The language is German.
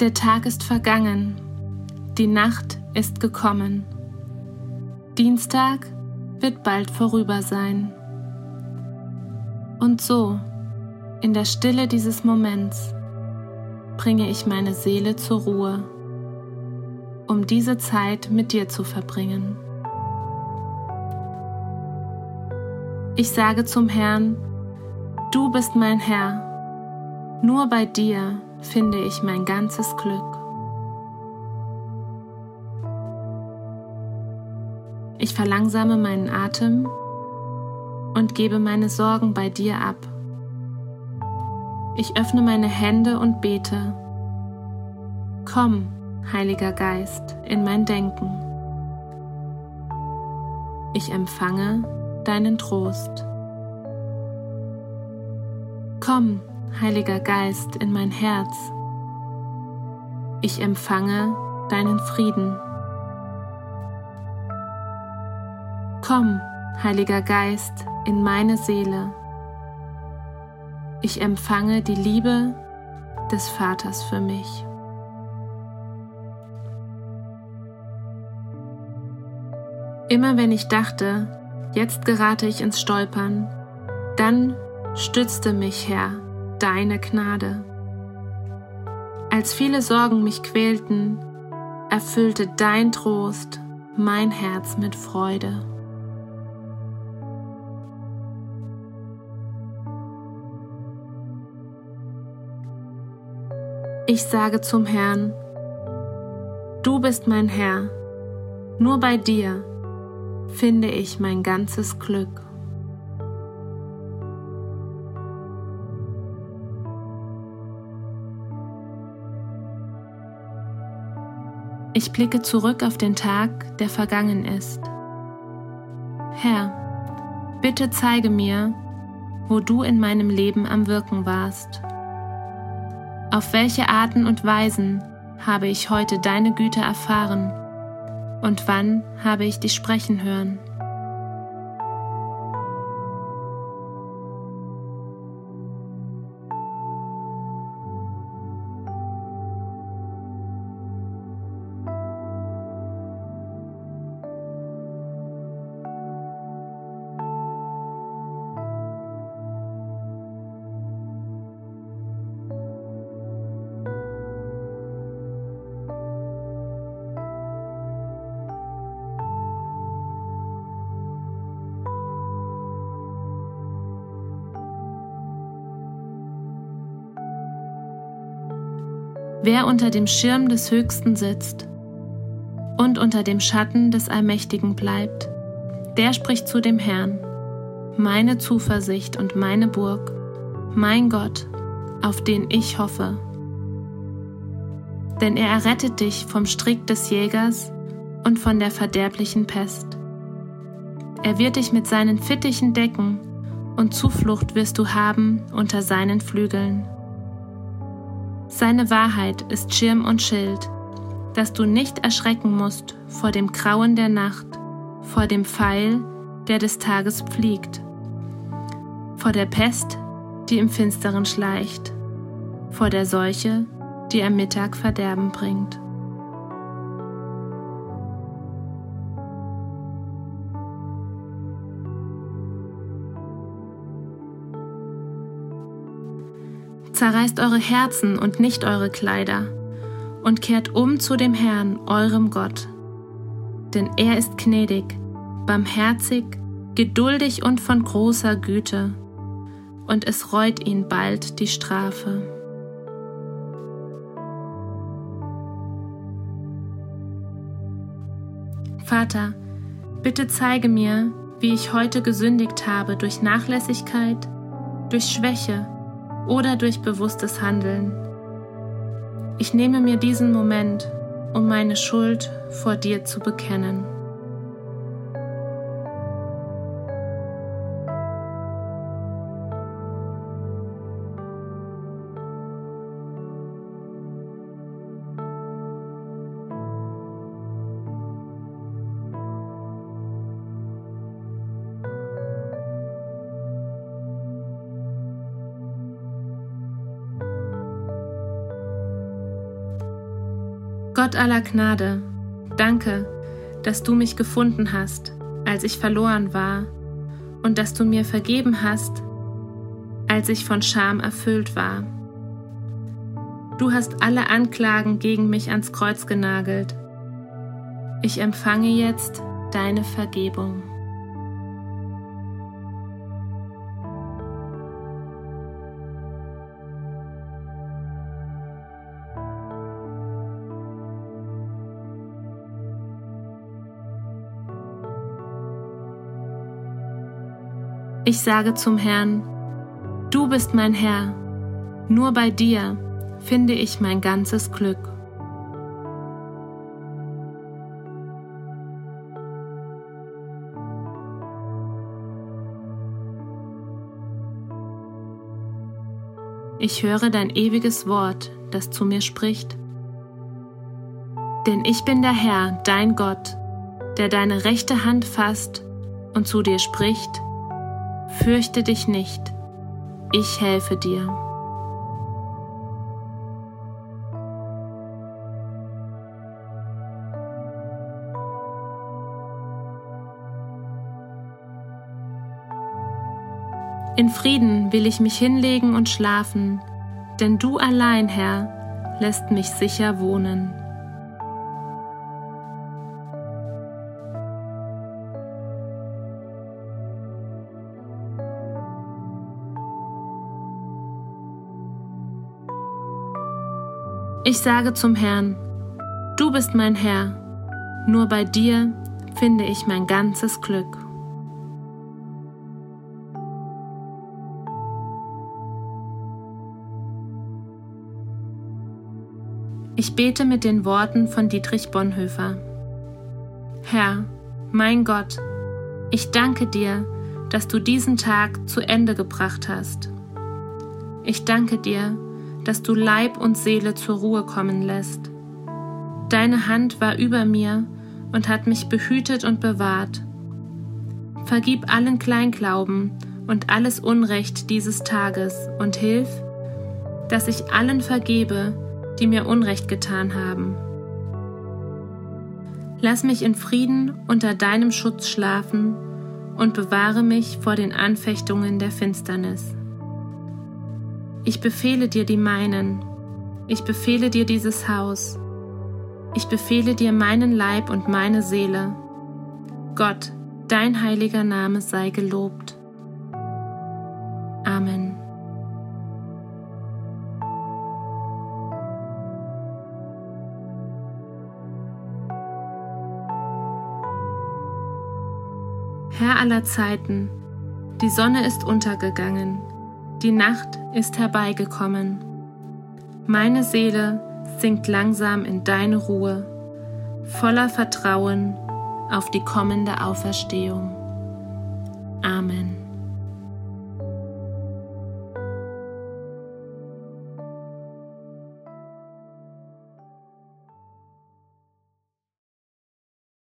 Der Tag ist vergangen, die Nacht ist gekommen. Dienstag wird bald vorüber sein. Und so, in der Stille dieses Moments, bringe ich meine Seele zur Ruhe, um diese Zeit mit dir zu verbringen. Ich sage zum Herrn, du bist mein Herr, nur bei dir finde ich mein ganzes Glück. Ich verlangsame meinen Atem und gebe meine Sorgen bei dir ab. Ich öffne meine Hände und bete. Komm, Heiliger Geist, in mein Denken. Ich empfange deinen Trost. Komm, Heiliger Geist, in mein Herz. Ich empfange deinen Frieden. Komm, Heiliger Geist, in meine Seele. Ich empfange die Liebe des Vaters für mich. Immer wenn ich dachte, Jetzt gerate ich ins Stolpern. Dann stützte mich, Herr, deine Gnade. Als viele Sorgen mich quälten, erfüllte dein Trost mein Herz mit Freude. Ich sage zum Herrn, du bist mein Herr, nur bei dir finde ich mein ganzes Glück. Ich blicke zurück auf den Tag, der vergangen ist. Herr, bitte zeige mir, wo du in meinem Leben am Wirken warst. Auf welche Arten und Weisen habe ich heute deine Güte erfahren und wann habe ich dich sprechen hören? Wer unter dem Schirm des Höchsten sitzt und unter dem Schatten des Allmächtigen bleibt, der spricht zu dem Herrn, meine Zuversicht und meine Burg, mein Gott, auf den ich hoffe. Denn er errettet dich vom Strick des Jägers und von der verderblichen Pest. Er wird dich mit seinen Fittichen decken, und Zuflucht wirst du haben unter seinen Flügeln. Seine Wahrheit ist Schirm und Schild, dass du nicht erschrecken musst vor dem Grauen der Nacht, vor dem Pfeil, der des Tages fliegt, vor der Pest, die im Finsteren schleicht, vor der Seuche, die am Mittag Verderben bringt. Zerreißt eure Herzen und nicht eure Kleider und kehrt um zu dem Herrn, eurem Gott. Denn er ist gnädig, barmherzig, geduldig und von großer Güte, und es reut ihn bald die Strafe. Vater, bitte zeige mir, wie ich heute gesündigt habe durch Nachlässigkeit, durch Schwäche, oder durch bewusstes Handeln. Ich nehme mir diesen Moment, um meine Schuld vor dir zu bekennen. Gott aller Gnade, danke, dass du mich gefunden hast, als ich verloren war, und dass du mir vergeben hast, als ich von Scham erfüllt war. Du hast alle Anklagen gegen mich ans Kreuz genagelt. Ich empfange jetzt deine Vergebung. Ich sage zum Herrn, du bist mein Herr, nur bei dir finde ich mein ganzes Glück. Ich höre dein ewiges Wort, das zu mir spricht. Denn ich bin der Herr, dein Gott, der deine rechte Hand fasst und zu dir spricht, Fürchte dich nicht, ich helfe dir. In Frieden will ich mich hinlegen und schlafen, denn du allein, Herr, lässt mich sicher wohnen. Ich sage zum Herrn, du bist mein Herr, nur bei dir finde ich mein ganzes Glück. Ich bete mit den Worten von Dietrich Bonhoeffer. Herr, mein Gott, ich danke dir, dass du diesen Tag zu Ende gebracht hast. Ich danke dir, dass du Leib und Seele zur Ruhe kommen lässt. Deine Hand war über mir und hat mich behütet und bewahrt. Vergib allen Kleinglauben und alles Unrecht dieses Tages und hilf, dass ich allen vergebe, die mir Unrecht getan haben. Lass mich in Frieden unter deinem Schutz schlafen und bewahre mich vor den Anfechtungen der Finsternis. Ich befehle dir die meinen, ich befehle dir dieses Haus, ich befehle dir meinen Leib und meine Seele. Gott, dein heiliger Name sei gelobt. Amen. Herr aller Zeiten, die Sonne ist untergegangen die Nacht ist herbeigekommen. Meine Seele sinkt langsam in deine Ruhe, voller Vertrauen auf die kommende Auferstehung. Amen.